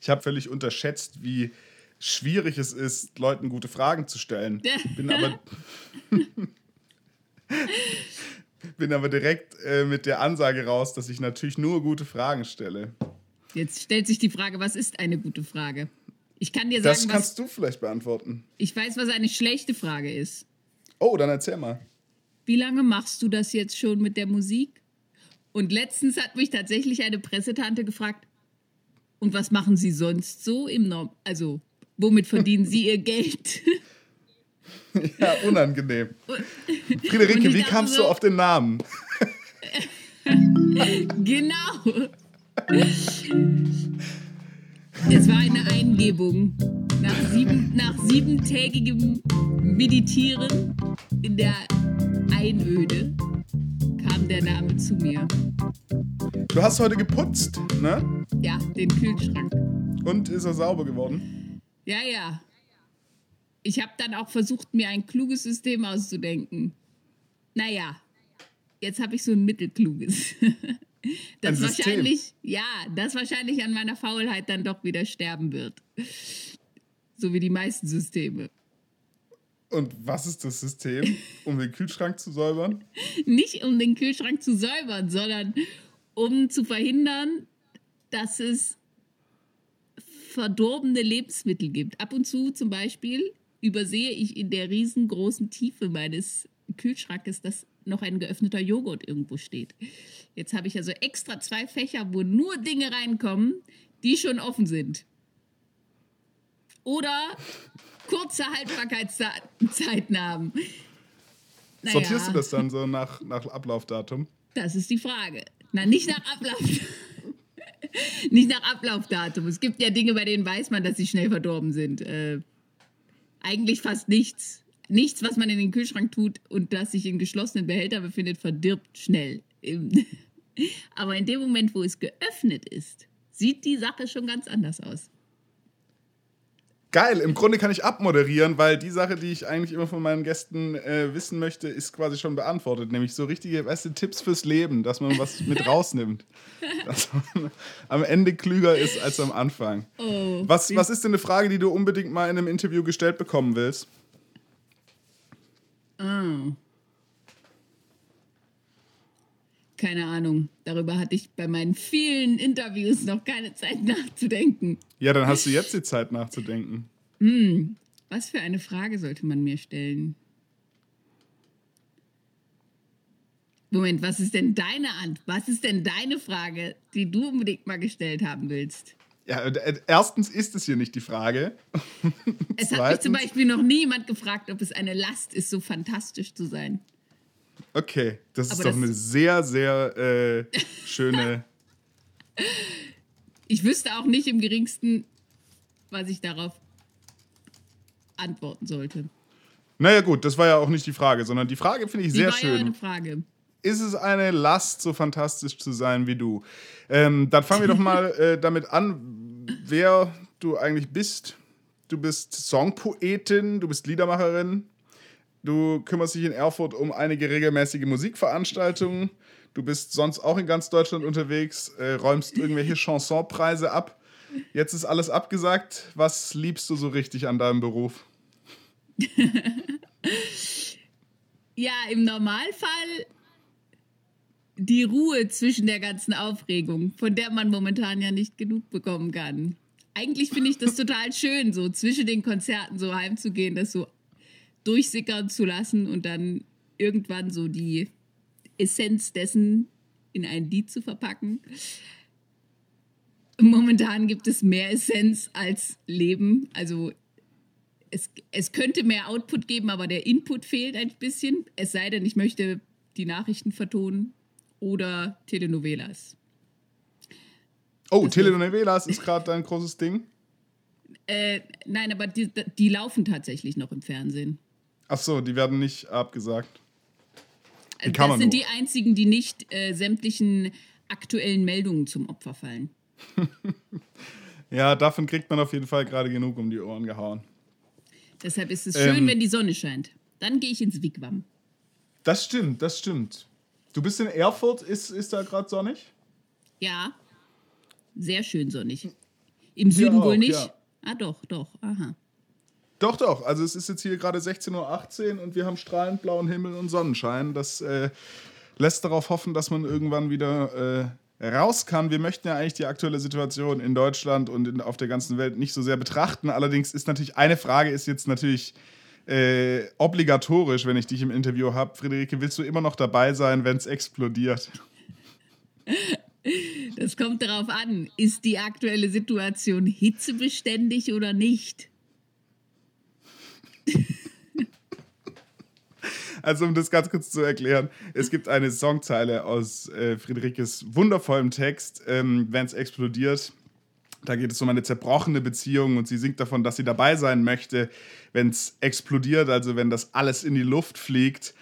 Ich habe völlig unterschätzt, wie schwierig es ist, Leuten gute Fragen zu stellen. Bin aber, bin aber direkt äh, mit der Ansage raus, dass ich natürlich nur gute Fragen stelle. Jetzt stellt sich die Frage, was ist eine gute Frage? Ich kann dir sagen, das kannst was, du vielleicht beantworten. Ich weiß, was eine schlechte Frage ist. Oh, dann erzähl mal. Wie lange machst du das jetzt schon mit der Musik? Und letztens hat mich tatsächlich eine Pressetante gefragt, und was machen Sie sonst so im Norm? Also, womit verdienen Sie Ihr Geld? ja, unangenehm. Friederike, wie kamst so, du auf den Namen? genau. Es war eine Eingebung. Nach, sieben, nach siebentägigem Meditieren in der Einöde kam der Name zu mir. Du hast heute geputzt, ne? Ja, den Kühlschrank. Und ist er sauber geworden? Ja, ja. Ich habe dann auch versucht, mir ein kluges System auszudenken. Naja, jetzt habe ich so ein mittelkluges. das ein wahrscheinlich, ja, das wahrscheinlich an meiner Faulheit dann doch wieder sterben wird. So wie die meisten Systeme. Und was ist das System, um den Kühlschrank zu säubern? Nicht um den Kühlschrank zu säubern, sondern um zu verhindern, dass es verdorbene Lebensmittel gibt. Ab und zu zum Beispiel übersehe ich in der riesengroßen Tiefe meines Kühlschrankes, dass noch ein geöffneter Joghurt irgendwo steht. Jetzt habe ich also extra zwei Fächer, wo nur Dinge reinkommen, die schon offen sind. Oder kurze Haltbarkeitszeiten haben. Naja, Sortierst du das dann so nach, nach Ablaufdatum? Das ist die Frage. Na, nicht nach Ablaufdatum. nicht nach Ablaufdatum. Es gibt ja Dinge, bei denen weiß man, dass sie schnell verdorben sind. Äh, eigentlich fast nichts. Nichts, was man in den Kühlschrank tut und das sich in geschlossenen Behälter befindet, verdirbt schnell. Aber in dem Moment, wo es geöffnet ist, sieht die Sache schon ganz anders aus. Geil, im Grunde kann ich abmoderieren, weil die Sache, die ich eigentlich immer von meinen Gästen äh, wissen möchte, ist quasi schon beantwortet. Nämlich so richtige, weißt du, Tipps fürs Leben, dass man was mit rausnimmt. dass man am Ende klüger ist als am Anfang. Oh, was, was ist denn eine Frage, die du unbedingt mal in einem Interview gestellt bekommen willst? Oh. Keine Ahnung. Darüber hatte ich bei meinen vielen Interviews noch keine Zeit nachzudenken. Ja, dann hast du jetzt die Zeit nachzudenken. Hm. Was für eine Frage sollte man mir stellen? Moment, was ist denn deine Antwort? Was ist denn deine Frage, die du unbedingt mal gestellt haben willst? Ja, äh, erstens ist es hier nicht die Frage. es hat mich zum Beispiel noch niemand gefragt, ob es eine Last ist, so fantastisch zu sein. Okay, das ist doch das eine sehr, sehr äh, schöne. ich wüsste auch nicht im geringsten, was ich darauf antworten sollte. Naja, gut, das war ja auch nicht die Frage, sondern die Frage finde ich die sehr war schön. Ja eine Frage. Ist es eine Last, so fantastisch zu sein wie du? Ähm, dann fangen wir doch mal äh, damit an, wer du eigentlich bist. Du bist Songpoetin, du bist Liedermacherin, Du kümmerst dich in Erfurt um einige regelmäßige Musikveranstaltungen. Du bist sonst auch in ganz Deutschland unterwegs, äh, räumst irgendwelche Chansonpreise ab. Jetzt ist alles abgesagt. Was liebst du so richtig an deinem Beruf? ja, im Normalfall die Ruhe zwischen der ganzen Aufregung, von der man momentan ja nicht genug bekommen kann. Eigentlich finde ich das total schön, so zwischen den Konzerten so heimzugehen, das so durchsickern zu lassen und dann irgendwann so die Essenz dessen in ein Lied zu verpacken. Momentan gibt es mehr Essenz als Leben. Also es, es könnte mehr Output geben, aber der Input fehlt ein bisschen. Es sei denn, ich möchte die Nachrichten vertonen oder Telenovelas. Oh, das Telenovelas ist gerade dein großes Ding? Äh, nein, aber die, die laufen tatsächlich noch im Fernsehen. Ach so, die werden nicht abgesagt. Wie das sind nur? die einzigen, die nicht äh, sämtlichen aktuellen Meldungen zum Opfer fallen. ja, davon kriegt man auf jeden Fall gerade genug um die Ohren gehauen. Deshalb ist es schön, ähm, wenn die Sonne scheint. Dann gehe ich ins Wigwam. Das stimmt, das stimmt. Du bist in Erfurt, ist, ist da gerade sonnig? Ja, sehr schön sonnig. Im Süden auch, wohl nicht. ja. Ah, doch, doch. Aha. Doch, doch. Also es ist jetzt hier gerade 16.18 Uhr und wir haben strahlend blauen Himmel und Sonnenschein. Das äh, lässt darauf hoffen, dass man irgendwann wieder äh, raus kann. Wir möchten ja eigentlich die aktuelle Situation in Deutschland und in, auf der ganzen Welt nicht so sehr betrachten. Allerdings ist natürlich eine Frage ist jetzt natürlich äh, obligatorisch, wenn ich dich im Interview habe. Friederike, willst du immer noch dabei sein, wenn es explodiert? Das kommt darauf an, ist die aktuelle Situation hitzebeständig oder nicht? Also um das ganz kurz zu erklären, es gibt eine Songzeile aus äh, Friederikes wundervollem Text, ähm, wenn es explodiert. Da geht es um eine zerbrochene Beziehung und sie singt davon, dass sie dabei sein möchte, wenn es explodiert, also wenn das alles in die Luft fliegt.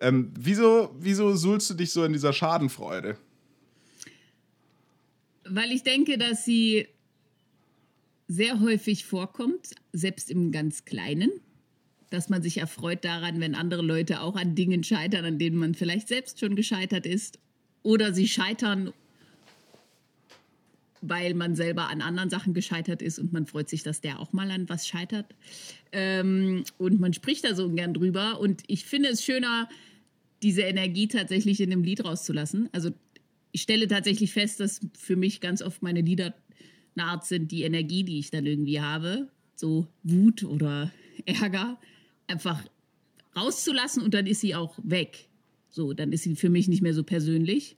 Ähm, wieso, wieso suhlst du dich so in dieser Schadenfreude? Weil ich denke, dass sie sehr häufig vorkommt, selbst im ganz Kleinen. Dass man sich erfreut daran, wenn andere Leute auch an Dingen scheitern, an denen man vielleicht selbst schon gescheitert ist. Oder sie scheitern, weil man selber an anderen Sachen gescheitert ist und man freut sich, dass der auch mal an was scheitert. Ähm, und man spricht da so gern drüber. Und ich finde es schöner, diese Energie tatsächlich in einem Lied rauszulassen. Also ich stelle tatsächlich fest, dass für mich ganz oft meine Lieder eine Art sind, die Energie, die ich dann irgendwie habe, so Wut oder Ärger, einfach rauszulassen und dann ist sie auch weg. So, dann ist sie für mich nicht mehr so persönlich.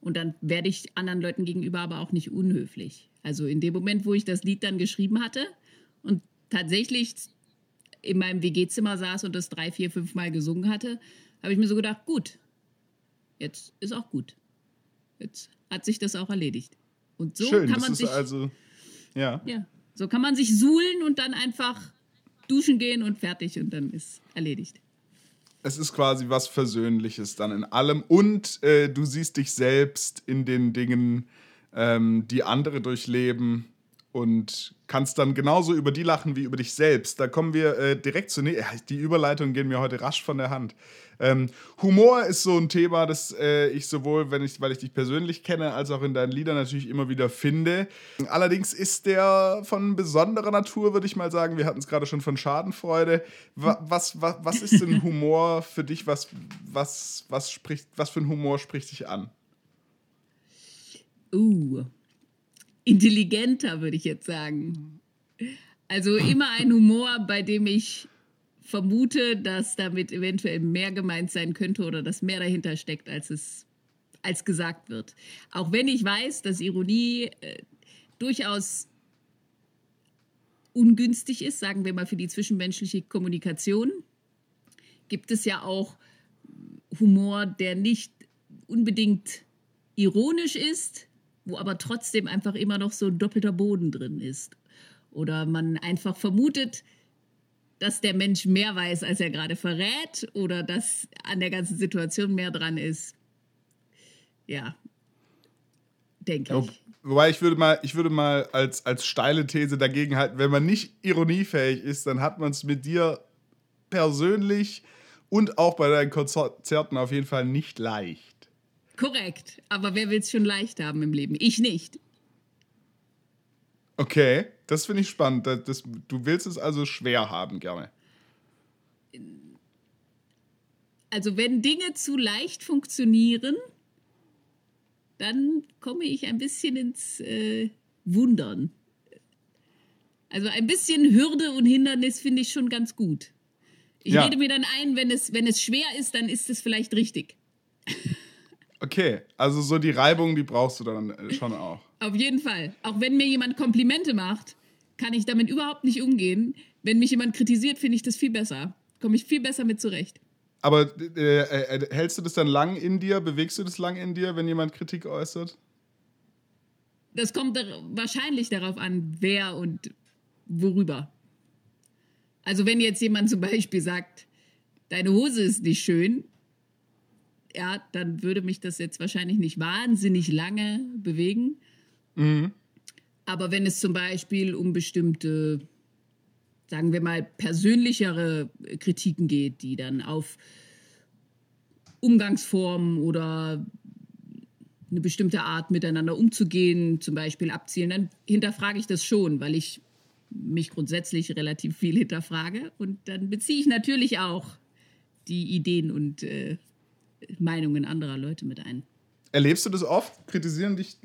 Und dann werde ich anderen Leuten gegenüber aber auch nicht unhöflich. Also in dem Moment, wo ich das Lied dann geschrieben hatte und tatsächlich in meinem WG-Zimmer saß und das drei, vier, fünf Mal gesungen hatte, habe ich mir so gedacht, gut, jetzt ist auch gut. Jetzt hat sich das auch erledigt. Und so Schön, kann man sich, also, ja. ja, so kann man sich suhlen und dann einfach duschen gehen und fertig und dann ist erledigt. Es ist quasi was Versöhnliches dann in allem und äh, du siehst dich selbst in den Dingen, ähm, die andere durchleben und kannst dann genauso über die lachen wie über dich selbst. Da kommen wir äh, direkt zu. Ne die Überleitungen gehen mir heute rasch von der Hand. Ähm, Humor ist so ein Thema, das äh, ich sowohl, wenn ich, weil ich dich persönlich kenne, als auch in deinen Liedern natürlich immer wieder finde. Allerdings ist der von besonderer Natur, würde ich mal sagen. Wir hatten es gerade schon von Schadenfreude. Was, was, was, ist denn Humor für dich? Was, was, was, spricht, was für ein Humor spricht dich an? Uh, intelligenter, würde ich jetzt sagen. Also immer ein Humor, bei dem ich vermute, dass damit eventuell mehr gemeint sein könnte oder dass mehr dahinter steckt, als es als gesagt wird. Auch wenn ich weiß, dass Ironie äh, durchaus ungünstig ist, sagen wir mal für die zwischenmenschliche Kommunikation, gibt es ja auch Humor, der nicht unbedingt ironisch ist, wo aber trotzdem einfach immer noch so ein doppelter Boden drin ist. Oder man einfach vermutet, dass der Mensch mehr weiß, als er gerade verrät, oder dass an der ganzen Situation mehr dran ist. Ja, denke ich. Wobei ich würde mal, ich würde mal als, als steile These dagegen halten, wenn man nicht ironiefähig ist, dann hat man es mit dir persönlich und auch bei deinen Konzerten auf jeden Fall nicht leicht. Korrekt, aber wer will es schon leicht haben im Leben? Ich nicht. Okay, das finde ich spannend. Das, das, du willst es also schwer haben, gerne. Also wenn Dinge zu leicht funktionieren, dann komme ich ein bisschen ins äh, Wundern. Also ein bisschen Hürde und Hindernis finde ich schon ganz gut. Ich Ja. rede mir dann ein, wenn es, wenn es schwer ist, dann ist es vielleicht richtig. Okay, also so die Reibung, die brauchst du dann äh, schon auch. Auf jeden Fall. Auch wenn mir jemand Komplimente macht, kann ich damit überhaupt nicht umgehen. Wenn mich jemand kritisiert, finde ich das viel besser. Komme ich viel besser mit zurecht. Aber äh, äh, hältst du das dann lang in dir? Bewegst du das lang in dir, wenn jemand Kritik äußert? Das kommt wahrscheinlich darauf an, wer und worüber. Also wenn jetzt jemand zum Beispiel sagt, deine Hose ist nicht schön, ja, dann würde mich das jetzt wahrscheinlich nicht wahnsinnig lange bewegen. Aber wenn es zum Beispiel um bestimmte, sagen wir mal, persönlichere Kritiken geht, die dann auf Umgangsformen oder eine bestimmte Art miteinander umzugehen, zum Beispiel abzielen, dann hinterfrage ich das schon, weil ich mich grundsätzlich relativ viel hinterfrage. Und dann beziehe ich natürlich auch die Ideen und äh, Meinungen anderer Leute mit ein. Erlebst du das oft? Kritisieren dich,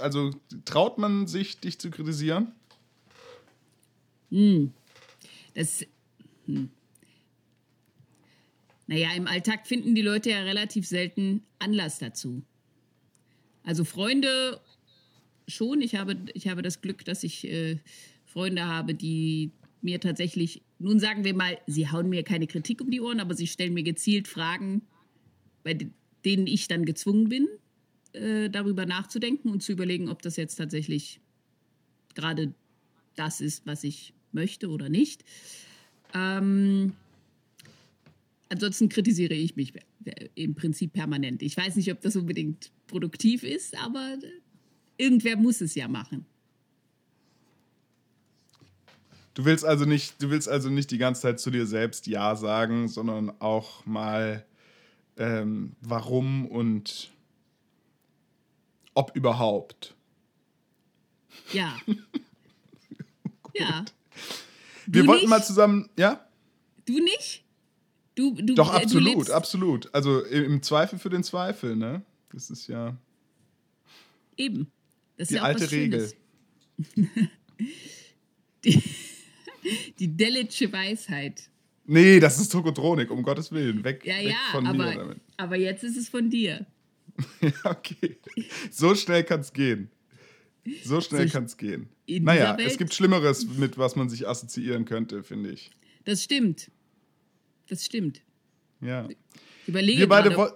also traut man sich, dich zu kritisieren? Hm. Das. Hm. Naja, im Alltag finden die Leute ja relativ selten Anlass dazu. Also Freunde schon. Ich habe, ich habe das Glück, dass ich äh, Freunde habe, die mir tatsächlich, nun sagen wir mal, sie hauen mir keine Kritik um die Ohren, aber sie stellen mir gezielt Fragen, bei denen ich dann gezwungen bin, äh, darüber nachzudenken und zu überlegen, ob das jetzt tatsächlich gerade das ist, was ich möchte oder nicht. Ähm, ansonsten kritisiere ich mich im Prinzip permanent. Ich weiß nicht, ob das unbedingt produktiv ist, aber irgendwer muss es ja machen. Du willst also nicht, du willst also nicht die ganze Zeit zu dir selbst Ja sagen, sondern auch mal ähm, warum und ob überhaupt. Ja. ja. Wir wollten nicht? mal zusammen, ja? Du nicht? Du, du, Doch, absolut, du absolut. Also im Zweifel für den Zweifel, ne? Das ist ja. Eben. Das die ja alte Regel. die, die Delitsche Weisheit. Nee, das ist Tokotronik, um Gottes Willen. Weg, ja, weg ja, von aber, mir damit. aber jetzt ist es von dir. ja, okay. So schnell kann es gehen. So schnell so kann es gehen. Naja, es gibt Schlimmeres, mit was man sich assoziieren könnte, finde ich. Das stimmt. Das stimmt. Ja. Ich überlege Wir beide gerade,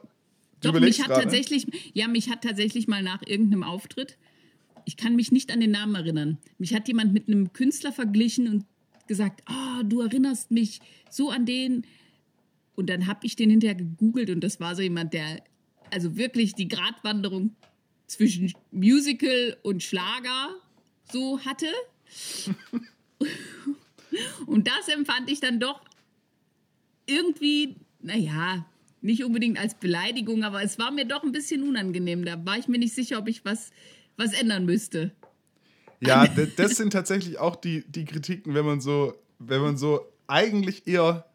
Doch, mich hat tatsächlich, ja, mich hat tatsächlich mal nach irgendeinem Auftritt, ich kann mich nicht an den Namen erinnern. Mich hat jemand mit einem Künstler verglichen und gesagt, oh, du erinnerst mich so an den. Und dann habe ich den hinterher gegoogelt und das war so jemand, der also wirklich die Gratwanderung zwischen Musical und Schlager so hatte. und das empfand ich dann doch irgendwie, naja, nicht unbedingt als Beleidigung, aber es war mir doch ein bisschen unangenehm. Da war ich mir nicht sicher, ob ich was, was ändern müsste. Ja, das sind tatsächlich auch die, die Kritiken, wenn man so, wenn man so eigentlich eher.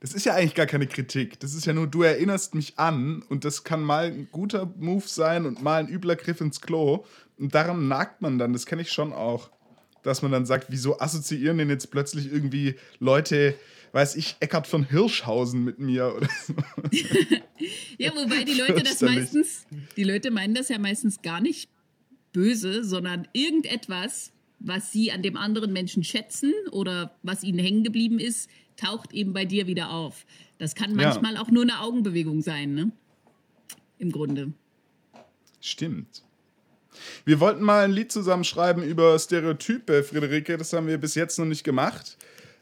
Das ist ja eigentlich gar keine Kritik. Das ist ja nur, du erinnerst mich an und das kann mal ein guter Move sein und mal ein übler Griff ins Klo. Und daran nagt man dann, das kenne ich schon auch. Dass man dann sagt, wieso assoziieren denn jetzt plötzlich irgendwie Leute weiß ich, Eckart von Hirschhausen mit mir oder so. ja, wobei die Leute das meistens, die Leute meinen das ja meistens gar nicht böse, sondern irgendetwas, was sie an dem anderen Menschen schätzen oder was ihnen hängen geblieben ist, taucht eben bei dir wieder auf. Das kann manchmal ja. auch nur eine Augenbewegung sein, ne? Im Grunde. Stimmt. Wir wollten mal ein Lied zusammenschreiben über Stereotype, Friederike. Das haben wir bis jetzt noch nicht gemacht.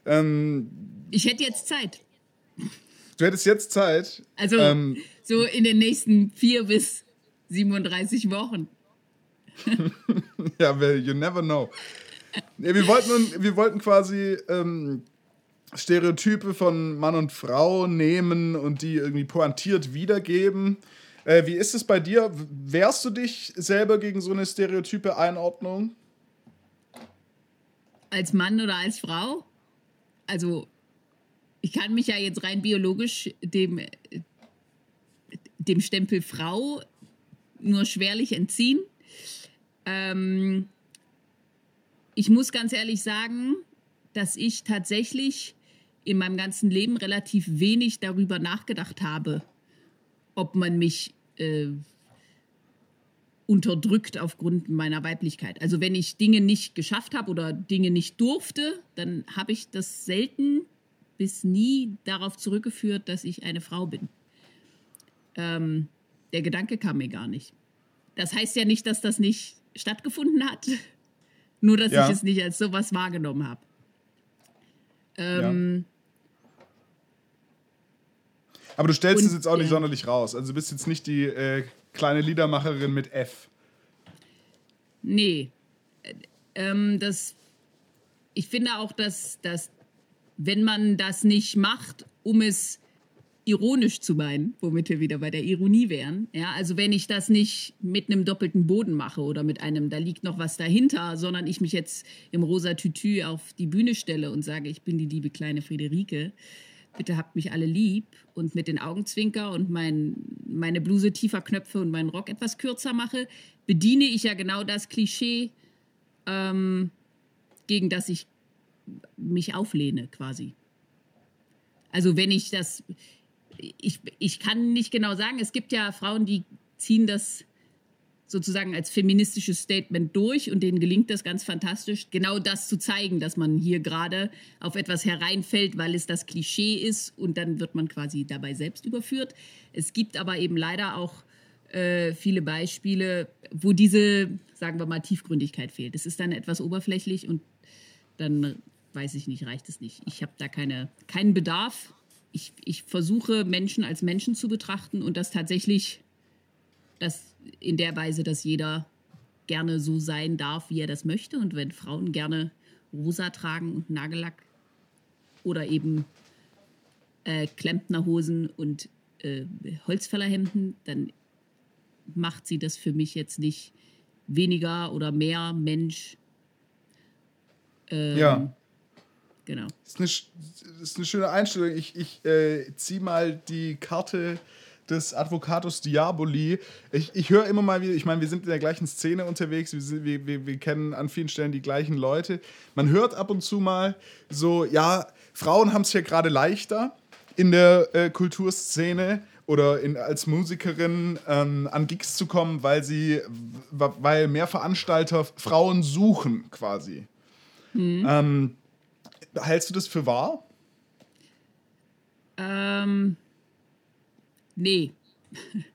Ähm, ich hätte jetzt Zeit. Du hättest jetzt Zeit. Also ähm, so in den nächsten vier bis 37 Wochen. ja, well, you never know. Nee, wir, wollten, wir wollten quasi ähm, Stereotype von Mann und Frau nehmen und die irgendwie pointiert wiedergeben. Äh, wie ist es bei dir? Wehrst du dich selber gegen so eine stereotype Einordnung? Als Mann oder als Frau? Also ich kann mich ja jetzt rein biologisch dem, dem Stempel Frau nur schwerlich entziehen. Ähm, ich muss ganz ehrlich sagen, dass ich tatsächlich in meinem ganzen Leben relativ wenig darüber nachgedacht habe, ob man mich äh, unterdrückt aufgrund meiner Weiblichkeit. Also wenn ich Dinge nicht geschafft habe oder Dinge nicht durfte, dann habe ich das selten bis nie darauf zurückgeführt, dass ich eine Frau bin. Ähm, der Gedanke kam mir gar nicht. Das heißt ja nicht, dass das nicht stattgefunden hat, nur dass ja. ich es nicht als sowas wahrgenommen habe. Ähm, ja. Aber du stellst und, es jetzt auch nicht ja. sonderlich raus. Also du bist jetzt nicht die äh, kleine Liedermacherin mit F. Nee. Äh, ähm, das, ich finde auch, dass, dass wenn man das nicht macht, um es ironisch zu meinen, womit wir wieder bei der Ironie wären. Ja, also wenn ich das nicht mit einem doppelten Boden mache oder mit einem, da liegt noch was dahinter, sondern ich mich jetzt im rosa Tütü auf die Bühne stelle und sage, ich bin die liebe kleine Friederike, bitte habt mich alle lieb und mit den Augenzwinker und mein, meine Bluse tiefer knöpfe und meinen Rock etwas kürzer mache, bediene ich ja genau das Klischee, ähm, gegen das ich mich auflehne quasi. Also wenn ich das, ich, ich kann nicht genau sagen, es gibt ja Frauen, die ziehen das sozusagen als feministisches Statement durch und denen gelingt das ganz fantastisch, genau das zu zeigen, dass man hier gerade auf etwas hereinfällt, weil es das Klischee ist und dann wird man quasi dabei selbst überführt. Es gibt aber eben leider auch äh, viele Beispiele, wo diese, sagen wir mal, Tiefgründigkeit fehlt. Es ist dann etwas oberflächlich und dann weiß ich nicht, reicht es nicht. Ich habe da keine, keinen Bedarf. Ich, ich versuche, Menschen als Menschen zu betrachten und das tatsächlich das in der Weise, dass jeder gerne so sein darf, wie er das möchte. Und wenn Frauen gerne rosa tragen und Nagellack oder eben äh, Klempnerhosen und äh, Holzfällerhemden, dann macht sie das für mich jetzt nicht weniger oder mehr Mensch. Ähm, ja. Genau. Das ist eine, ist eine schöne Einstellung. Ich, ich äh, ziehe mal die Karte des Advocatus Diaboli. Ich, ich höre immer mal wieder, ich meine, wir sind in der gleichen Szene unterwegs, wir, wir, wir, wir kennen an vielen Stellen die gleichen Leute. Man hört ab und zu mal so, ja, Frauen haben es ja gerade leichter in der äh, Kulturszene oder in, als Musikerin ähm, an Gigs zu kommen, weil sie, weil mehr Veranstalter Frauen suchen quasi. Mhm. Ähm, hältst du das für wahr? Ähm, nee.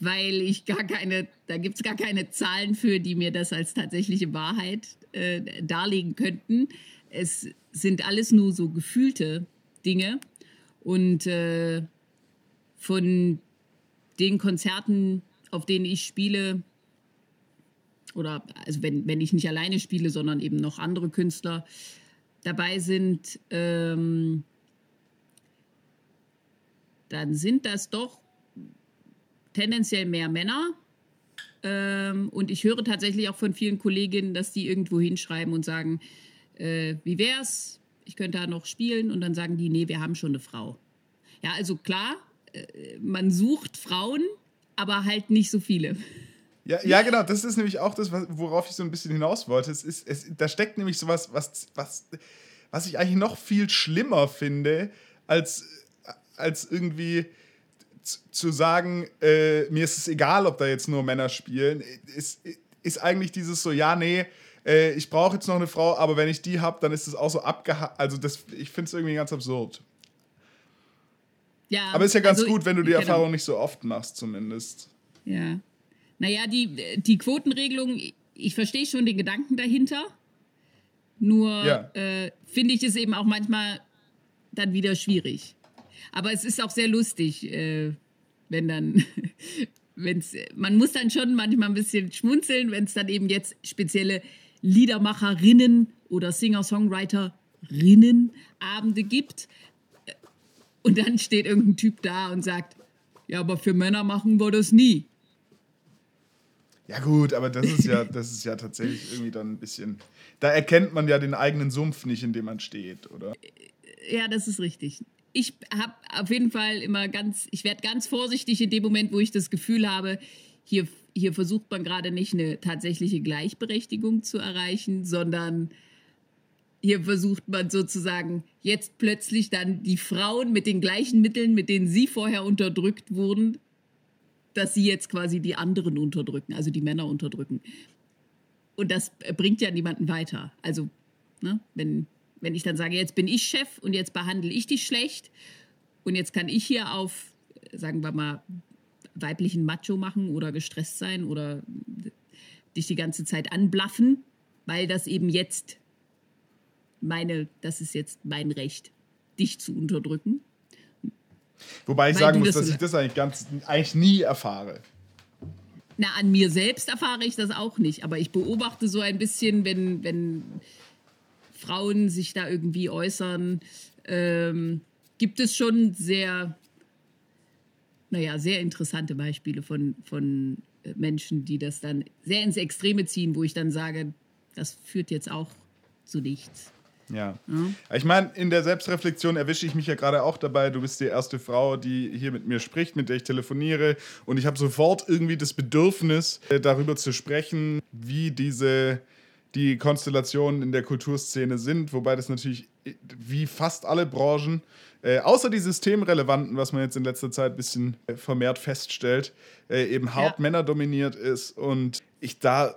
Weil ich gar keine, da gibt es gar keine Zahlen für, die mir das als tatsächliche Wahrheit äh, darlegen könnten. Es sind alles nur so gefühlte Dinge. Und äh, von den Konzerten, auf denen ich spiele, oder also wenn, wenn ich nicht alleine spiele, sondern eben noch andere Künstler dabei sind, ähm, dann sind das doch tendenziell mehr Männer. Ähm, und ich höre tatsächlich auch von vielen Kolleginnen, dass die irgendwo hinschreiben und sagen, äh, wie wär's? Ich könnte da noch spielen. Und dann sagen die, nee, wir haben schon eine Frau. Ja, also klar, äh, man sucht Frauen, aber halt nicht so viele. Ja, ja, genau, das ist nämlich auch das, worauf ich so ein bisschen hinaus wollte. Es ist, es, da steckt nämlich sowas, was, was, was ich eigentlich noch viel schlimmer finde, als, als irgendwie zu sagen, äh, mir ist es egal, ob da jetzt nur Männer spielen, ist, ist eigentlich dieses so, ja, nee, äh, ich brauche jetzt noch eine Frau, aber wenn ich die habe, dann ist es auch so abgehakt. Also das, ich finde es irgendwie ganz absurd. Ja, aber ist ja ganz also, gut, wenn du die. Erfahrung nicht so oft machst, zumindest. Ja. Naja, die, die Quotenregelung, ich verstehe schon den Gedanken dahinter. Nur ja. äh, finde ich es eben auch manchmal dann wieder schwierig. Aber es ist auch sehr lustig, äh, wenn dann, wenn's, man muss dann schon manchmal ein bisschen schmunzeln, wenn es dann eben jetzt spezielle Liedermacherinnen oder Singer-Songwriterinnen Abende gibt. Und dann steht irgendein Typ da und sagt, ja, aber für Männer machen wir das nie. Ja, gut, aber das ist ja, das ist ja tatsächlich irgendwie dann ein bisschen. Da erkennt man ja den eigenen Sumpf nicht, in dem man steht, oder? Ja, das ist richtig. Ich habe auf jeden Fall immer ganz, ich werde ganz vorsichtig in dem Moment, wo ich das Gefühl habe, hier, hier versucht man gerade nicht eine tatsächliche Gleichberechtigung zu erreichen, sondern hier versucht man sozusagen jetzt plötzlich dann die Frauen mit den gleichen Mitteln, mit denen sie vorher unterdrückt wurden, dass sie jetzt quasi die anderen unterdrücken, also die Männer unterdrücken. Und das bringt ja niemanden weiter. Also, ne, wenn, wenn ich dann sage, jetzt bin ich Chef und jetzt behandle ich dich schlecht und jetzt kann ich hier auf, sagen wir mal, weiblichen Macho machen oder gestresst sein oder dich die ganze Zeit anblaffen, weil das eben jetzt meine, das ist jetzt mein Recht, dich zu unterdrücken. Wobei ich Weil sagen muss, das dass ich das eigentlich, ganz, eigentlich nie erfahre. Na, an mir selbst erfahre ich das auch nicht, aber ich beobachte so ein bisschen, wenn, wenn Frauen sich da irgendwie äußern, ähm, gibt es schon sehr, naja, sehr interessante Beispiele von, von äh, Menschen, die das dann sehr ins Extreme ziehen, wo ich dann sage, das führt jetzt auch zu nichts. Ja. Mhm. Ich meine, in der Selbstreflexion erwische ich mich ja gerade auch dabei. Du bist die erste Frau, die hier mit mir spricht, mit der ich telefoniere. Und ich habe sofort irgendwie das Bedürfnis, äh, darüber zu sprechen, wie diese die Konstellationen in der Kulturszene sind, wobei das natürlich äh, wie fast alle Branchen, äh, außer die systemrelevanten, was man jetzt in letzter Zeit ein bisschen äh, vermehrt feststellt, äh, eben hart ja. männerdominiert ist und ich da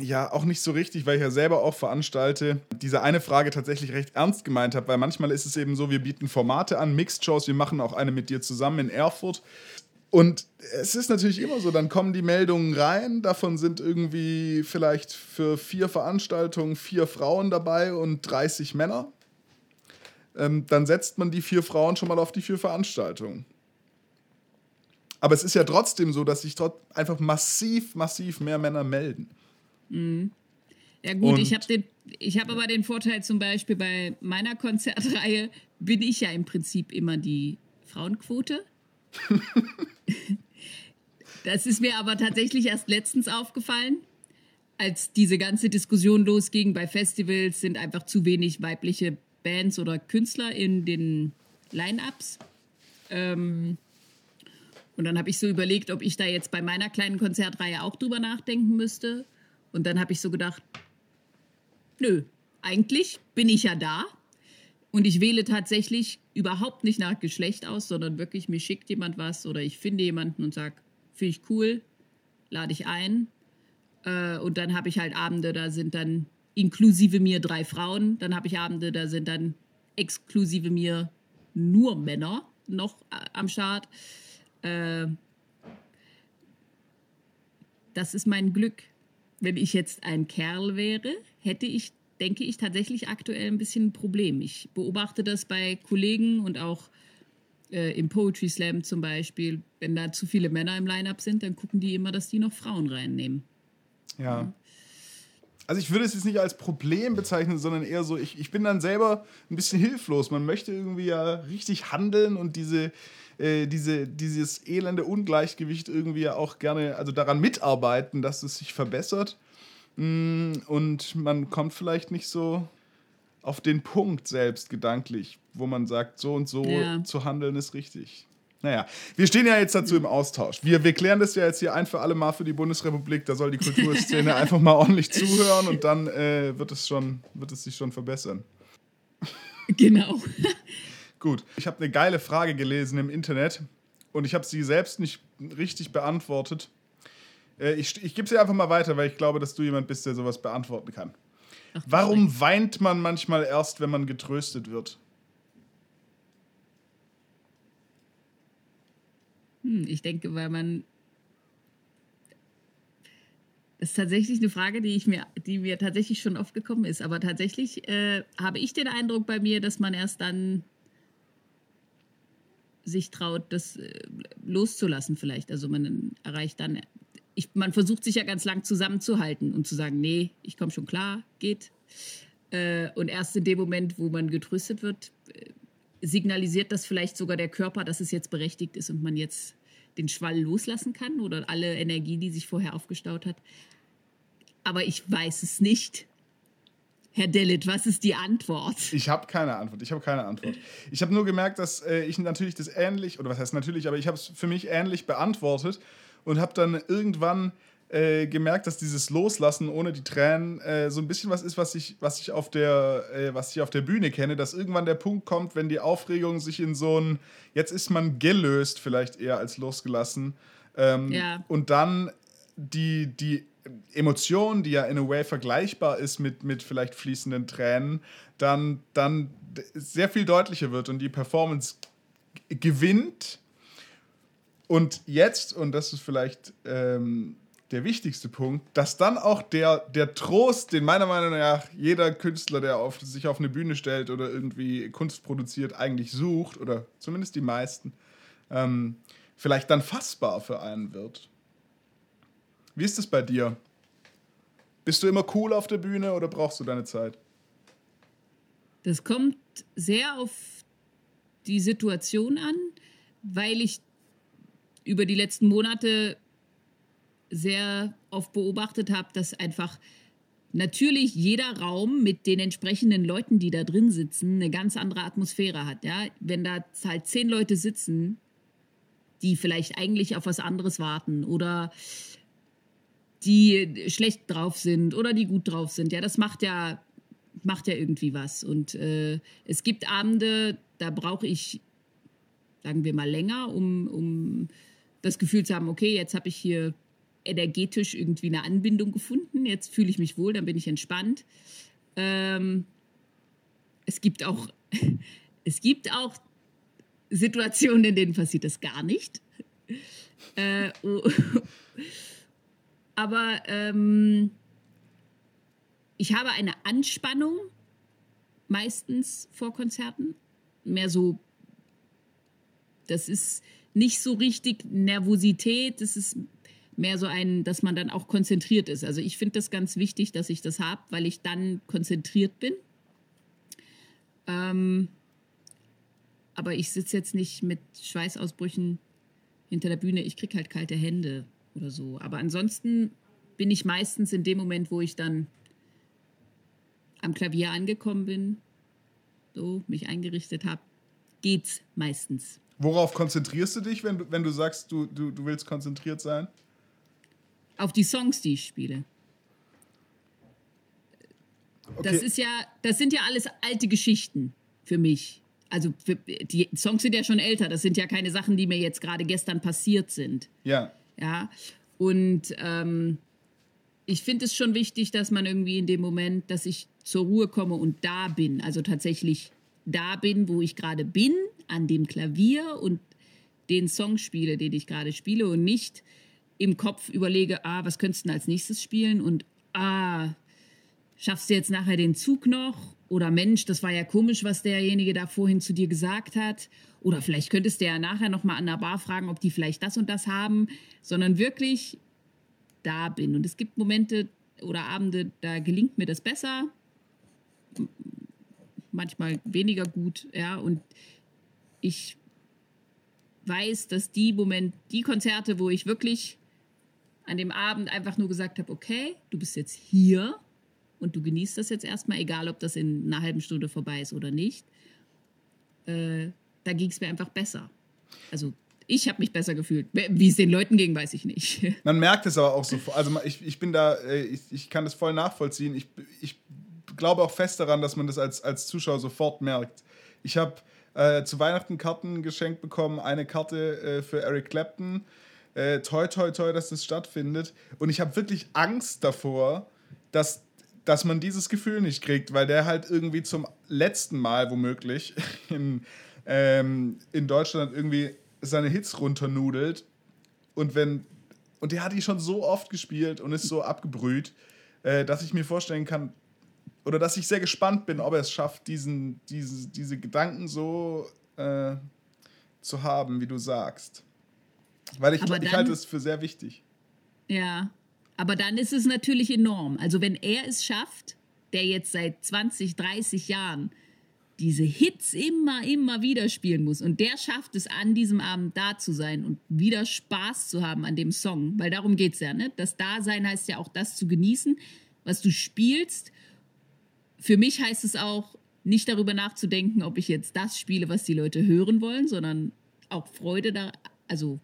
ja auch nicht so richtig, weil ich ja selber auch veranstalte, diese eine Frage tatsächlich recht ernst gemeint habe, weil manchmal ist es eben so, wir bieten Formate an, Mixed Shows, wir machen auch eine mit dir zusammen in Erfurt. Und es ist natürlich immer so, dann kommen die Meldungen rein, davon sind irgendwie vielleicht für vier Veranstaltungen vier Frauen dabei und 30 Männer. Ähm, dann setzt man die vier Frauen schon mal auf die vier Veranstaltungen. Aber es ist ja trotzdem so, dass sich dort einfach massiv, massiv mehr Männer melden. Mhm. Ja gut, und ich habe den, ich habe aber den Vorteil zum Beispiel bei meiner Konzertreihe bin ich ja im Prinzip immer die Frauenquote. das ist mir aber tatsächlich erst letztens aufgefallen, als diese ganze Diskussion losging. Bei Festivals sind einfach zu wenig weibliche Bands oder Künstler in den Line-ups. Ähm, und dann habe ich so überlegt, ob ich da jetzt bei meiner kleinen Konzertreihe auch drüber nachdenken müsste. Und dann habe ich so gedacht, nö, eigentlich bin ich ja da. Und ich wähle tatsächlich überhaupt nicht nach Geschlecht aus, sondern wirklich, mir schickt jemand was oder ich finde jemanden und sage, finde ich cool, lade ich ein. Äh, und dann habe ich halt Abende, da sind dann inklusive mir drei Frauen. Dann habe ich Abende, da sind dann exklusive mir nur Männer noch äh, am Start. Äh, das ist mein Glück wenn ich jetzt ein Kerl wäre, hätte ich, denke ich, tatsächlich aktuell ein bisschen ein Problem. Ich beobachte das bei Kollegen und auch äh, im Poetry Slam zum Beispiel. Wenn da zu viele Männer im Line-Up sind, dann gucken die immer, dass die noch Frauen reinnehmen. Ja. Also ich würde es jetzt nicht als Problem bezeichnen, sondern eher so, ich, ich bin dann selber ein bisschen hilflos. Man möchte irgendwie ja richtig handeln und diese, äh, diese, dieses elende Ungleichgewicht irgendwie auch gerne, also daran mitarbeiten, dass es sich verbessert. Mm, und man kommt vielleicht nicht so auf den Punkt selbst gedanklich, wo man sagt, so und so ja. zu handeln ist richtig. Naja, wir stehen ja jetzt dazu im Austausch. Wir, wir klären das ja jetzt hier ein für alle Mal für die Bundesrepublik. Da soll die Kulturszene einfach mal ordentlich zuhören und dann äh, wird, es schon, wird es sich schon verbessern. Genau. Gut, ich habe eine geile Frage gelesen im Internet und ich habe sie selbst nicht richtig beantwortet. Äh, ich ich gebe sie einfach mal weiter, weil ich glaube, dass du jemand bist, der sowas beantworten kann. Ach, Warum weint man manchmal erst, wenn man getröstet wird? Hm, ich denke, weil man das ist tatsächlich eine Frage, die, ich mir, die mir tatsächlich schon oft gekommen ist. Aber tatsächlich äh, habe ich den Eindruck bei mir, dass man erst dann sich traut, das äh, loszulassen vielleicht. Also man erreicht dann, ich, man versucht sich ja ganz lang zusammenzuhalten und zu sagen, nee, ich komme schon klar, geht. Äh, und erst in dem Moment, wo man getröstet wird, äh, signalisiert das vielleicht sogar der Körper, dass es jetzt berechtigt ist und man jetzt den Schwall loslassen kann oder alle Energie, die sich vorher aufgestaut hat. Aber ich weiß es nicht. Herr Dellit, was ist die Antwort? Ich habe keine Antwort. Ich habe keine Antwort. Ich habe nur gemerkt, dass äh, ich natürlich das ähnlich, oder was heißt natürlich, aber ich habe es für mich ähnlich beantwortet und habe dann irgendwann äh, gemerkt, dass dieses Loslassen ohne die Tränen äh, so ein bisschen was ist, was ich, was ich, auf der, äh, was ich auf der Bühne kenne, dass irgendwann der Punkt kommt, wenn die Aufregung sich in so ein, jetzt ist man gelöst vielleicht eher als losgelassen. Ähm, ja. Und dann die, die Emotion, die ja in a way vergleichbar ist mit, mit vielleicht fließenden Tränen, dann, dann sehr viel deutlicher wird und die Performance gewinnt. Und jetzt, und das ist vielleicht ähm, der wichtigste Punkt, dass dann auch der, der Trost, den meiner Meinung nach jeder Künstler, der auf, sich auf eine Bühne stellt oder irgendwie Kunst produziert, eigentlich sucht, oder zumindest die meisten, ähm, vielleicht dann fassbar für einen wird. Wie ist es bei dir? Bist du immer cool auf der Bühne oder brauchst du deine Zeit? Das kommt sehr auf die Situation an, weil ich über die letzten Monate sehr oft beobachtet habe, dass einfach natürlich jeder Raum mit den entsprechenden Leuten, die da drin sitzen, eine ganz andere Atmosphäre hat. Ja? Wenn da halt zehn Leute sitzen, die vielleicht eigentlich auf was anderes warten oder die schlecht drauf sind oder die gut drauf sind, ja, das macht ja, macht ja irgendwie was. Und äh, es gibt Abende, da brauche ich, sagen wir mal, länger, um, um das Gefühl zu haben, okay, jetzt habe ich hier energetisch irgendwie eine Anbindung gefunden. Jetzt fühle ich mich wohl, dann bin ich entspannt. Ähm, es gibt auch, es gibt auch Situationen, in denen passiert das gar nicht. Äh, aber ähm, ich habe eine Anspannung meistens vor Konzerten. Mehr so, das ist nicht so richtig Nervosität, das ist mehr so ein, dass man dann auch konzentriert ist. Also ich finde das ganz wichtig, dass ich das habe, weil ich dann konzentriert bin. Ähm, aber ich sitze jetzt nicht mit Schweißausbrüchen hinter der Bühne. Ich kriege halt kalte Hände oder so. Aber ansonsten bin ich meistens in dem Moment, wo ich dann am Klavier angekommen bin, so mich eingerichtet habe, geht's meistens. Worauf konzentrierst du dich, wenn du, wenn du sagst, du, du, du willst konzentriert sein? Auf die Songs, die ich spiele. Okay. Das ist ja, das sind ja alles alte Geschichten für mich. Also für, die Songs sind ja schon älter. Das sind ja keine Sachen, die mir jetzt gerade gestern passiert sind. Ja. Ja. Und ähm, ich finde es schon wichtig, dass man irgendwie in dem Moment, dass ich zur Ruhe komme und da bin, also tatsächlich da bin, wo ich gerade bin, an dem Klavier und den Song spiele, den ich gerade spiele und nicht im Kopf überlege, ah, was könntest du denn als nächstes spielen und ah, schaffst du jetzt nachher den Zug noch? Oder Mensch, das war ja komisch, was derjenige da vorhin zu dir gesagt hat. Oder vielleicht könntest du ja nachher noch mal an der Bar fragen, ob die vielleicht das und das haben, sondern wirklich da bin. Und es gibt Momente oder Abende, da gelingt mir das besser, manchmal weniger gut, ja. Und ich weiß, dass die Moment, die Konzerte, wo ich wirklich an dem Abend einfach nur gesagt habe, okay, du bist jetzt hier und du genießt das jetzt erstmal, egal ob das in einer halben Stunde vorbei ist oder nicht, äh, da ging es mir einfach besser. Also ich habe mich besser gefühlt. Wie es den Leuten ging, weiß ich nicht. Man merkt es aber auch so. Also ich, ich bin da, äh, ich, ich kann das voll nachvollziehen. Ich, ich glaube auch fest daran, dass man das als, als Zuschauer sofort merkt. Ich habe äh, zu Weihnachten Karten geschenkt bekommen, eine Karte äh, für Eric Clapton äh, toi, toi, toi, dass das stattfindet. Und ich habe wirklich Angst davor, dass, dass man dieses Gefühl nicht kriegt, weil der halt irgendwie zum letzten Mal womöglich in, ähm, in Deutschland irgendwie seine Hits runternudelt. Und wenn. Und der hat die schon so oft gespielt und ist so abgebrüht, äh, dass ich mir vorstellen kann, oder dass ich sehr gespannt bin, ob er es schafft, diesen, diese, diese Gedanken so äh, zu haben, wie du sagst. Weil ich, dann, ich halte es für sehr wichtig. Ja, aber dann ist es natürlich enorm. Also wenn er es schafft, der jetzt seit 20, 30 Jahren diese Hits immer, immer wieder spielen muss und der schafft es an diesem Abend da zu sein und wieder Spaß zu haben an dem Song, weil darum geht es ja, ne? Das Dasein heißt ja auch das zu genießen, was du spielst. Für mich heißt es auch, nicht darüber nachzudenken, ob ich jetzt das spiele, was die Leute hören wollen, sondern auch Freude da, also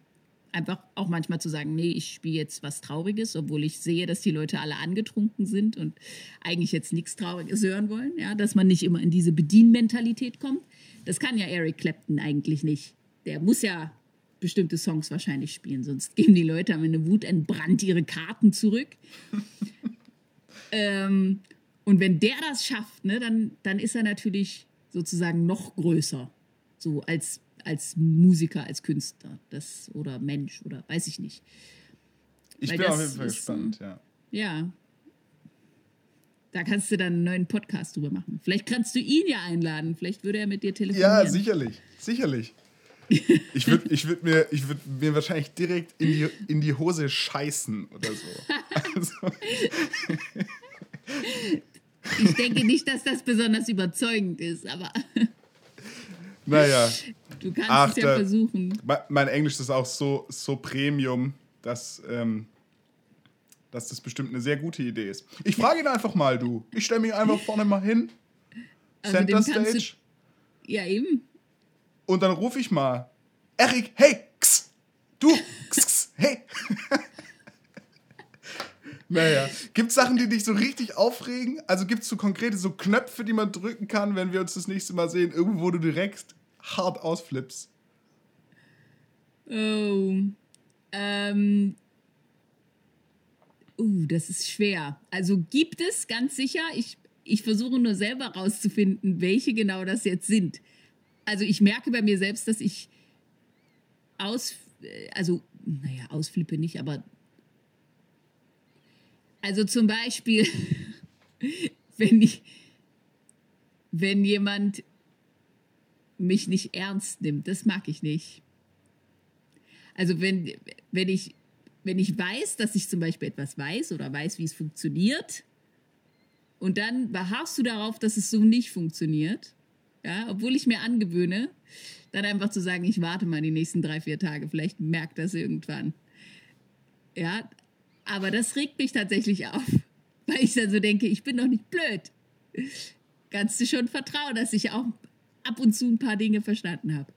einfach auch manchmal zu sagen, nee, ich spiele jetzt was Trauriges, obwohl ich sehe, dass die Leute alle angetrunken sind und eigentlich jetzt nichts Trauriges hören wollen, ja, dass man nicht immer in diese Bedienmentalität kommt. Das kann ja Eric Clapton eigentlich nicht. Der muss ja bestimmte Songs wahrscheinlich spielen, sonst geben die Leute am Ende Wut entbrannt ihre Karten zurück. ähm, und wenn der das schafft, ne, dann, dann ist er natürlich sozusagen noch größer, so als als Musiker, als Künstler das, oder Mensch oder weiß ich nicht. Ich Weil bin auf jeden Fall ist, gespannt, ja. Ja. Da kannst du dann einen neuen Podcast drüber machen. Vielleicht kannst du ihn ja einladen. Vielleicht würde er mit dir telefonieren. Ja, sicherlich. Sicherlich. Ich würde ich würd mir, würd mir wahrscheinlich direkt in die, in die Hose scheißen oder so. Also. Ich denke nicht, dass das besonders überzeugend ist, aber. Naja. Du kannst Ach, es ja da, versuchen. Mein Englisch ist auch so, so Premium, dass, ähm, dass das bestimmt eine sehr gute Idee ist. Ich frage ihn einfach mal, du. Ich stelle mich einfach vorne mal hin. Also Center Stage. Du, ja, eben. Und dann rufe ich mal. Erik, hey, x, du, x, x, hey. Naja. Gibt es Sachen, die dich so richtig aufregen? Also gibt es so konkrete so Knöpfe, die man drücken kann, wenn wir uns das nächste Mal sehen, irgendwo, wo du direkt hart ausflippst? Oh. Ähm. Uh, das ist schwer. Also gibt es ganz sicher. Ich, ich versuche nur selber rauszufinden, welche genau das jetzt sind. Also ich merke bei mir selbst, dass ich aus, äh, also naja, ausflippe nicht, aber also zum Beispiel, wenn, ich, wenn jemand mich nicht ernst nimmt, das mag ich nicht. Also wenn, wenn, ich, wenn ich weiß, dass ich zum Beispiel etwas weiß oder weiß, wie es funktioniert, und dann beharrst du darauf, dass es so nicht funktioniert, ja, obwohl ich mir angewöhne, dann einfach zu sagen, ich warte mal die nächsten drei, vier Tage, vielleicht merkt das irgendwann. Ja, aber das regt mich tatsächlich auf, weil ich dann so denke, ich bin doch nicht blöd. Kannst du schon vertrauen, dass ich auch ab und zu ein paar Dinge verstanden habe.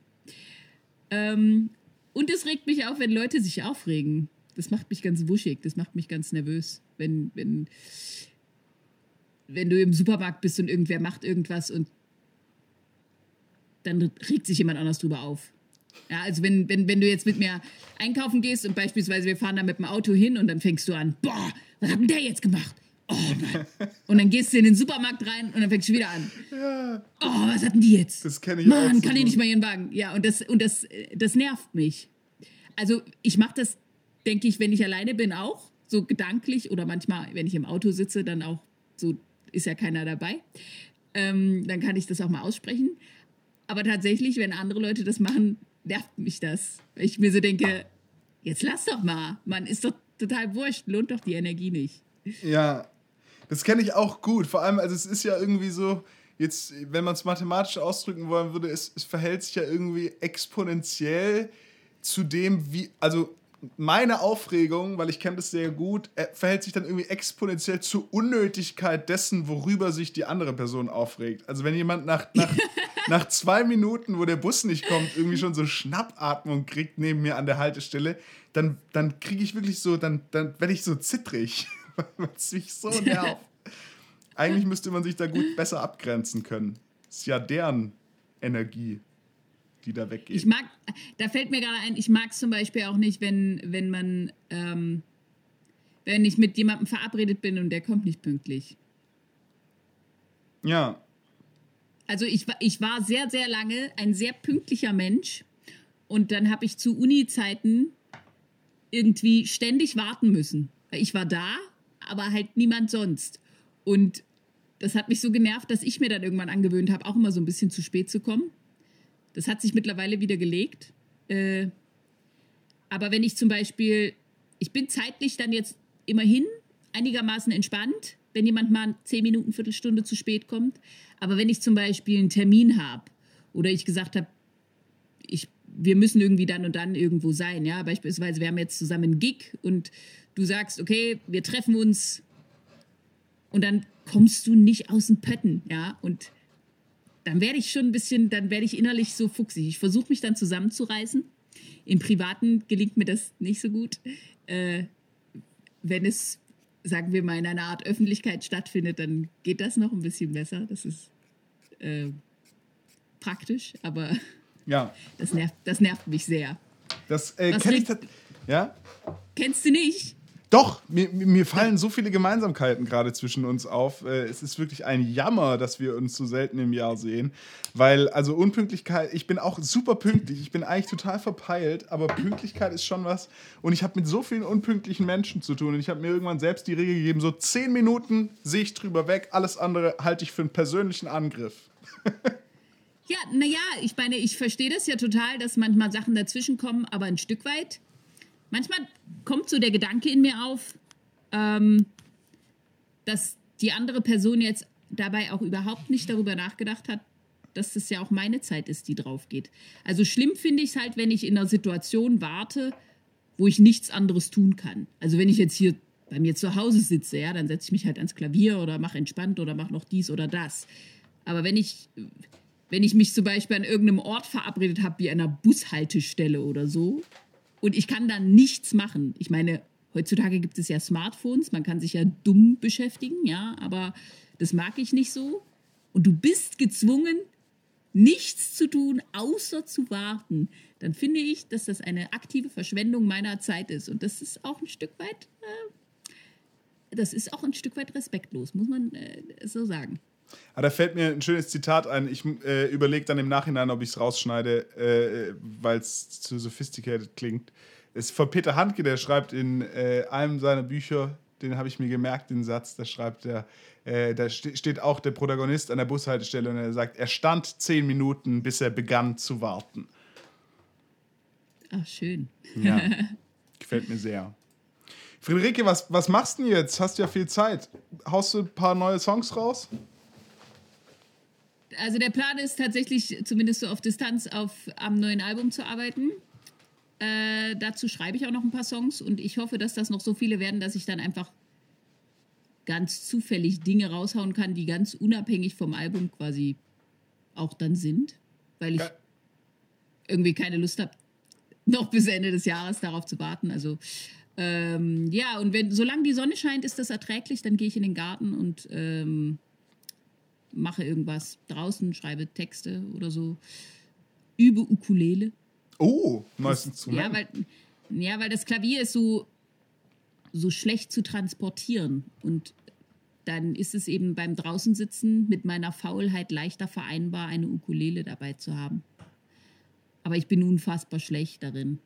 Ähm, und es regt mich auf, wenn Leute sich aufregen. Das macht mich ganz wuschig, das macht mich ganz nervös. Wenn, wenn, wenn du im Supermarkt bist und irgendwer macht irgendwas und dann regt sich jemand anders drüber auf. Ja, also wenn, wenn, wenn du jetzt mit mir einkaufen gehst und beispielsweise wir fahren da mit dem Auto hin und dann fängst du an, boah, was hat denn der jetzt gemacht? Oh. Und dann gehst du in den Supermarkt rein und dann fängst du wieder an. Ja. Oh, was hatten die jetzt? Das kenne ich Mann, auch. Mann, so kann ich nicht mal ihren Wagen. Ja, und das, und das, das nervt mich. Also ich mache das, denke ich, wenn ich alleine bin auch, so gedanklich oder manchmal, wenn ich im Auto sitze, dann auch so, ist ja keiner dabei. Ähm, dann kann ich das auch mal aussprechen. Aber tatsächlich, wenn andere Leute das machen, nervt mich das. Weil ich mir so denke, jetzt lass doch mal. Man ist doch total wurscht, lohnt doch die Energie nicht. Ja, das kenne ich auch gut. Vor allem, also es ist ja irgendwie so, jetzt, wenn man es mathematisch ausdrücken wollen würde, es, es verhält sich ja irgendwie exponentiell zu dem, wie, also meine Aufregung, weil ich kenne das sehr gut, äh, verhält sich dann irgendwie exponentiell zur Unnötigkeit dessen, worüber sich die andere Person aufregt. Also wenn jemand nach, nach, nach zwei Minuten, wo der Bus nicht kommt, irgendwie schon so Schnappatmung kriegt neben mir an der Haltestelle, dann, dann kriege ich wirklich so, dann, dann werde ich so zittrig, weil es mich so nervt. Eigentlich müsste man sich da gut besser abgrenzen können. Ist ja deren Energie die da weggehen. Ich mag, da fällt mir gerade ein, ich mag es zum Beispiel auch nicht, wenn, wenn man, ähm, wenn ich mit jemandem verabredet bin und der kommt nicht pünktlich. Ja. Also ich, ich war sehr, sehr lange ein sehr pünktlicher Mensch und dann habe ich zu Uni-Zeiten irgendwie ständig warten müssen. Ich war da, aber halt niemand sonst. Und das hat mich so genervt, dass ich mir dann irgendwann angewöhnt habe, auch immer so ein bisschen zu spät zu kommen. Das hat sich mittlerweile wieder gelegt. Äh, aber wenn ich zum Beispiel, ich bin zeitlich dann jetzt immerhin einigermaßen entspannt, wenn jemand mal zehn Minuten, Viertelstunde zu spät kommt. Aber wenn ich zum Beispiel einen Termin habe oder ich gesagt habe, ich, wir müssen irgendwie dann und dann irgendwo sein, ja, beispielsweise wir haben jetzt zusammen einen Gig und du sagst, okay, wir treffen uns und dann kommst du nicht aus den Pötten, ja, und dann werde ich schon ein bisschen, dann werde ich innerlich so fuchsig. Ich versuche mich dann zusammenzureißen. Im Privaten gelingt mir das nicht so gut. Äh, wenn es, sagen wir mal, in einer Art Öffentlichkeit stattfindet, dann geht das noch ein bisschen besser. Das ist äh, praktisch, aber ja. das, nervt, das nervt mich sehr. Das äh, kenn ich, ja? Kennst du nicht? Doch, mir, mir fallen so viele Gemeinsamkeiten gerade zwischen uns auf. Äh, es ist wirklich ein Jammer, dass wir uns so selten im Jahr sehen. Weil, also Unpünktlichkeit, ich bin auch super pünktlich. Ich bin eigentlich total verpeilt, aber Pünktlichkeit ist schon was. Und ich habe mit so vielen unpünktlichen Menschen zu tun. Und ich habe mir irgendwann selbst die Regel gegeben: so zehn Minuten sehe ich drüber weg, alles andere halte ich für einen persönlichen Angriff. ja, naja, ich meine, ich verstehe das ja total, dass manchmal Sachen dazwischen kommen, aber ein Stück weit manchmal kommt so der Gedanke in mir auf, ähm, dass die andere Person jetzt dabei auch überhaupt nicht darüber nachgedacht hat, dass das ja auch meine Zeit ist, die drauf geht. Also schlimm finde ich es halt, wenn ich in einer Situation warte, wo ich nichts anderes tun kann. Also wenn ich jetzt hier bei mir zu Hause sitze, ja, dann setze ich mich halt ans Klavier oder mache entspannt oder mache noch dies oder das. Aber wenn ich, wenn ich mich zum Beispiel an irgendeinem Ort verabredet habe, wie einer Bushaltestelle oder so, und ich kann dann nichts machen. Ich meine, heutzutage gibt es ja Smartphones, man kann sich ja dumm beschäftigen, ja, aber das mag ich nicht so. Und du bist gezwungen, nichts zu tun, außer zu warten, dann finde ich, dass das eine aktive Verschwendung meiner Zeit ist. Und das ist auch ein Stück weit, äh, das ist auch ein Stück weit respektlos, muss man äh, so sagen. Ah, da fällt mir ein schönes Zitat ein. Ich äh, überlege dann im Nachhinein, ob ich es rausschneide, äh, weil es zu sophisticated klingt. Es ist von Peter Handke, der schreibt in äh, einem seiner Bücher, den habe ich mir gemerkt, den Satz, da schreibt er, äh, da st steht auch der Protagonist an der Bushaltestelle und er sagt, er stand zehn Minuten, bis er begann zu warten. Ach, schön. Ja, gefällt mir sehr. Friederike, was, was machst du denn jetzt? Hast ja viel Zeit. Haust du ein paar neue Songs raus? Also der Plan ist tatsächlich, zumindest so auf Distanz, auf am neuen Album zu arbeiten. Äh, dazu schreibe ich auch noch ein paar Songs und ich hoffe, dass das noch so viele werden, dass ich dann einfach ganz zufällig Dinge raushauen kann, die ganz unabhängig vom Album quasi auch dann sind, weil ich ja. irgendwie keine Lust habe, noch bis Ende des Jahres darauf zu warten. Also ähm, ja, und wenn solange die Sonne scheint, ist das erträglich, dann gehe ich in den Garten und ähm, mache irgendwas draußen, schreibe Texte oder so. Übe Ukulele. Oh, meistens zu Ja, weil, ja, weil das Klavier ist so, so schlecht zu transportieren. Und dann ist es eben beim Draußensitzen mit meiner Faulheit leichter vereinbar, eine Ukulele dabei zu haben. Aber ich bin unfassbar schlecht darin.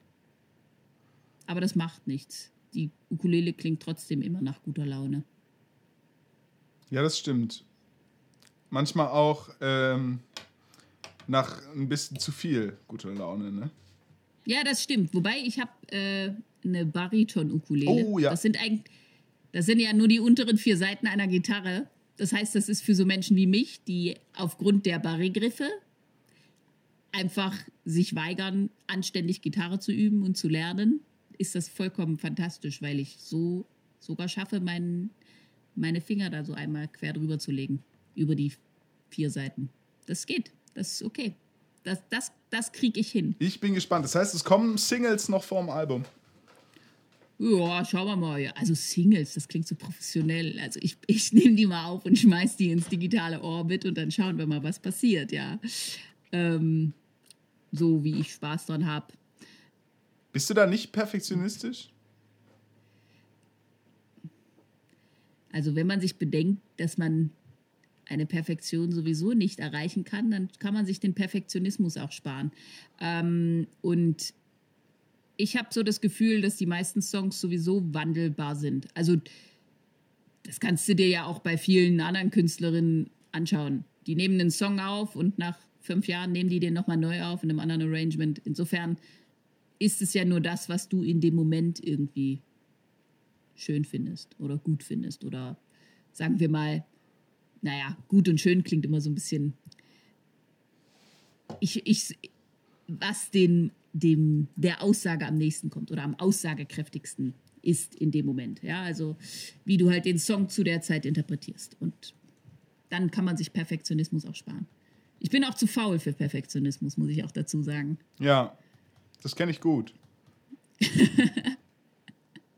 Aber das macht nichts. Die Ukulele klingt trotzdem immer nach guter Laune. Ja, das stimmt. Manchmal auch ähm, nach ein bisschen zu viel guter Laune, ne? Ja, das stimmt. Wobei ich habe äh, eine Bariton-Ukulele. Oh ja. Das sind eigentlich, das sind ja nur die unteren vier Seiten einer Gitarre. Das heißt, das ist für so Menschen wie mich, die aufgrund der Barregriffe einfach sich weigern, anständig Gitarre zu üben und zu lernen, ist das vollkommen fantastisch, weil ich so sogar schaffe, mein, meine Finger da so einmal quer drüber zu legen, über die vier Seiten. Das geht, das ist okay. Das, das, das kriege ich hin. Ich bin gespannt. Das heißt, es kommen Singles noch vorm Album. Ja, schauen wir mal. Also Singles, das klingt so professionell. Also ich, ich nehme die mal auf und schmeiß die ins digitale Orbit und dann schauen wir mal, was passiert, ja. Ähm, so wie ich Spaß dran habe. Bist du da nicht perfektionistisch? Also wenn man sich bedenkt, dass man eine Perfektion sowieso nicht erreichen kann, dann kann man sich den Perfektionismus auch sparen. Ähm, und ich habe so das Gefühl, dass die meisten Songs sowieso wandelbar sind. Also das kannst du dir ja auch bei vielen anderen Künstlerinnen anschauen. Die nehmen einen Song auf und nach fünf Jahren nehmen die den nochmal neu auf in einem anderen Arrangement. Insofern ist es ja nur das, was du in dem Moment irgendwie schön findest oder gut findest oder sagen wir mal, naja, gut und schön klingt immer so ein bisschen. Ich, ich, was den, dem, der Aussage am nächsten kommt oder am aussagekräftigsten ist in dem Moment. Ja, also wie du halt den Song zu der Zeit interpretierst. Und dann kann man sich Perfektionismus auch sparen. Ich bin auch zu faul für Perfektionismus, muss ich auch dazu sagen. Ja, das kenne ich gut.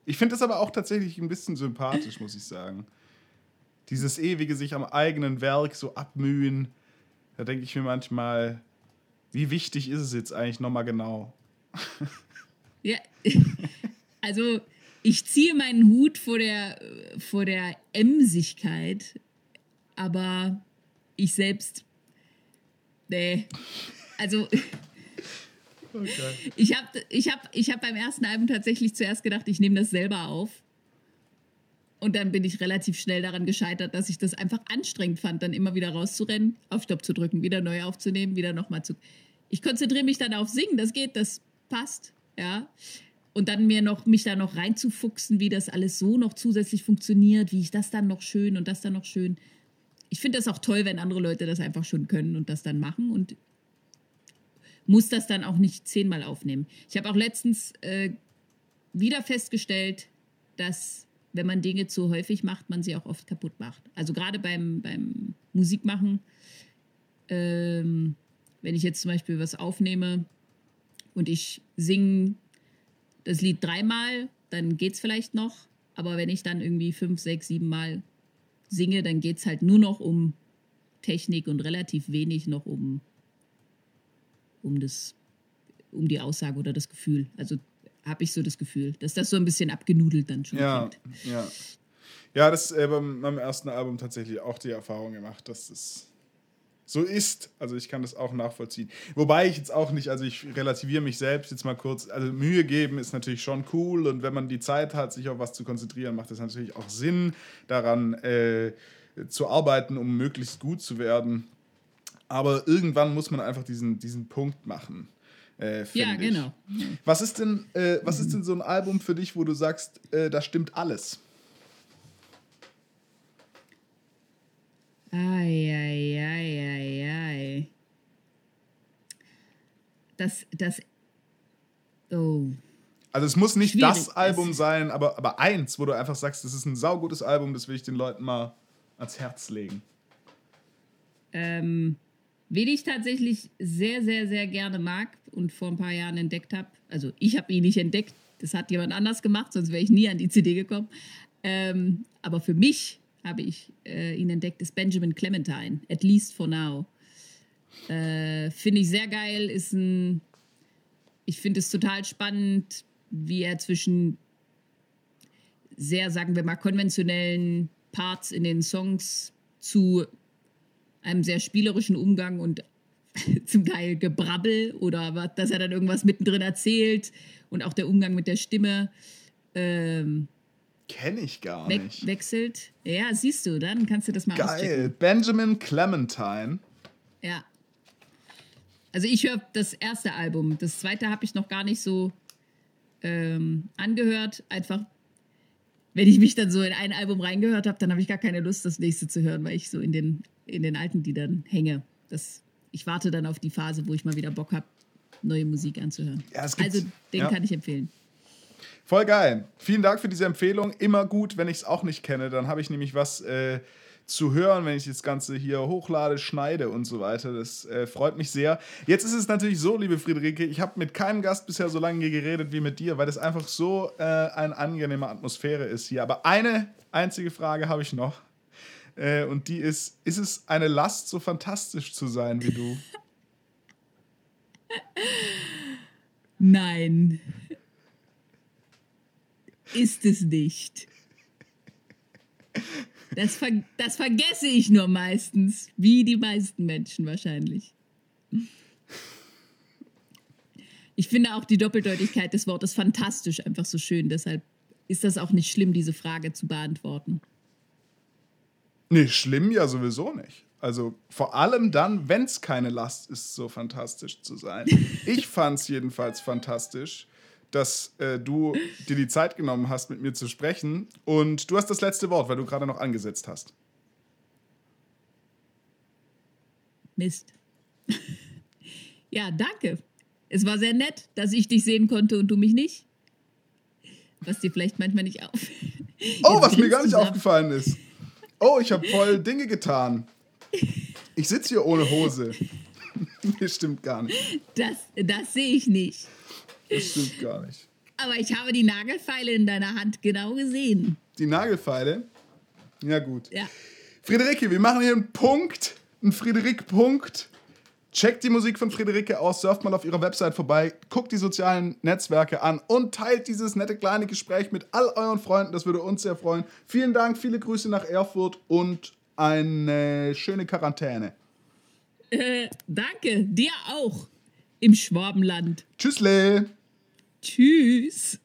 ich finde das aber auch tatsächlich ein bisschen sympathisch, muss ich sagen. Dieses ewige sich am eigenen Werk so abmühen, da denke ich mir manchmal, wie wichtig ist es jetzt eigentlich nochmal genau? ja, also ich ziehe meinen Hut vor der, vor der Emsigkeit, aber ich selbst Nee. Also. Okay. Ich habe ich hab, ich hab beim ersten Album tatsächlich zuerst gedacht, ich nehme das selber auf. Und dann bin ich relativ schnell daran gescheitert, dass ich das einfach anstrengend fand, dann immer wieder rauszurennen, auf Stopp zu drücken, wieder neu aufzunehmen, wieder nochmal zu. Ich konzentriere mich dann auf Singen, das geht, das passt, ja. Und dann mir noch, mich da noch reinzufuchsen, wie das alles so noch zusätzlich funktioniert, wie ich das dann noch schön und das dann noch schön ich finde das auch toll, wenn andere Leute das einfach schon können und das dann machen und muss das dann auch nicht zehnmal aufnehmen. Ich habe auch letztens äh, wieder festgestellt, dass wenn man Dinge zu häufig macht, man sie auch oft kaputt macht. Also gerade beim, beim Musikmachen, ähm, wenn ich jetzt zum Beispiel was aufnehme und ich singe das Lied dreimal, dann geht es vielleicht noch. Aber wenn ich dann irgendwie fünf, sechs, sieben Mal singe, dann geht es halt nur noch um Technik und relativ wenig noch um, um, das, um die Aussage oder das Gefühl. Also habe ich so das Gefühl, dass das so ein bisschen abgenudelt dann schon ja, klingt. Ja, ja. das äh, beim meinem ersten Album tatsächlich auch die Erfahrung gemacht, dass es so ist. Also ich kann das auch nachvollziehen. Wobei ich jetzt auch nicht, also ich relativiere mich selbst jetzt mal kurz. Also Mühe geben ist natürlich schon cool und wenn man die Zeit hat, sich auf was zu konzentrieren, macht es natürlich auch Sinn, daran äh, zu arbeiten, um möglichst gut zu werden. Aber irgendwann muss man einfach diesen, diesen Punkt machen. Äh, ja, genau. Was ist, denn, äh, was ist denn so ein Album für dich, wo du sagst, äh, da stimmt alles? Eieieiei. Das, das, oh. Also es muss nicht Schwierig. das Album sein, aber, aber eins, wo du einfach sagst, das ist ein saugutes Album, das will ich den Leuten mal ans Herz legen. Ähm, wen ich tatsächlich sehr, sehr, sehr gerne mag und vor ein paar Jahren entdeckt habe, also ich habe ihn nicht entdeckt, das hat jemand anders gemacht, sonst wäre ich nie an die CD gekommen. Ähm, aber für mich habe ich äh, ihn entdeckt, ist Benjamin Clementine, at least for now. Äh, finde ich sehr geil, ist ein, ich finde es total spannend, wie er zwischen sehr, sagen wir mal, konventionellen Parts in den Songs zu einem sehr spielerischen Umgang und zum Teil Gebrabbel oder dass er dann irgendwas mittendrin erzählt und auch der Umgang mit der Stimme. Ähm, Kenne ich gar we nicht. Wechselt. Ja, siehst du, dann kannst du das mal Geil. Auschecken. Benjamin Clementine. Ja. Also ich höre das erste Album. Das zweite habe ich noch gar nicht so ähm, angehört. Einfach, wenn ich mich dann so in ein Album reingehört habe, dann habe ich gar keine Lust, das nächste zu hören, weil ich so in den, in den alten Liedern hänge. Das, ich warte dann auf die Phase, wo ich mal wieder Bock habe, neue Musik anzuhören. Ja, also den ja. kann ich empfehlen. Voll geil. Vielen Dank für diese Empfehlung. Immer gut, wenn ich es auch nicht kenne. Dann habe ich nämlich was äh, zu hören, wenn ich das Ganze hier hochlade, schneide und so weiter. Das äh, freut mich sehr. Jetzt ist es natürlich so, liebe Friederike, ich habe mit keinem Gast bisher so lange geredet wie mit dir, weil das einfach so äh, eine angenehme Atmosphäre ist hier. Aber eine einzige Frage habe ich noch. Äh, und die ist: Ist es eine Last, so fantastisch zu sein wie du? Nein ist es nicht. Das, ver das vergesse ich nur meistens, wie die meisten Menschen wahrscheinlich. Ich finde auch die Doppeldeutigkeit des Wortes fantastisch einfach so schön. Deshalb ist das auch nicht schlimm, diese Frage zu beantworten. Nee, schlimm ja sowieso nicht. Also vor allem dann, wenn es keine Last ist, so fantastisch zu sein. Ich fand es jedenfalls fantastisch dass äh, du dir die Zeit genommen hast, mit mir zu sprechen. Und du hast das letzte Wort, weil du gerade noch angesetzt hast. Mist. ja, danke. Es war sehr nett, dass ich dich sehen konnte und du mich nicht. Was dir vielleicht manchmal nicht auffällt. Oh, was mir gar nicht aufgefallen ist. Oh, ich habe voll Dinge getan. Ich sitze hier ohne Hose. Mir stimmt gar nicht. Das, das sehe ich nicht. Das stimmt gar nicht. Aber ich habe die Nagelfeile in deiner Hand genau gesehen. Die Nagelfeile? Ja, gut. Ja. Friederike, wir machen hier einen Punkt, einen Friederik-Punkt. Checkt die Musik von Friederike aus, surft mal auf ihrer Website vorbei, guckt die sozialen Netzwerke an und teilt dieses nette kleine Gespräch mit all euren Freunden. Das würde uns sehr freuen. Vielen Dank, viele Grüße nach Erfurt und eine schöne Quarantäne. Äh, danke, dir auch im Schwabenland. Tschüssle. Tschüss.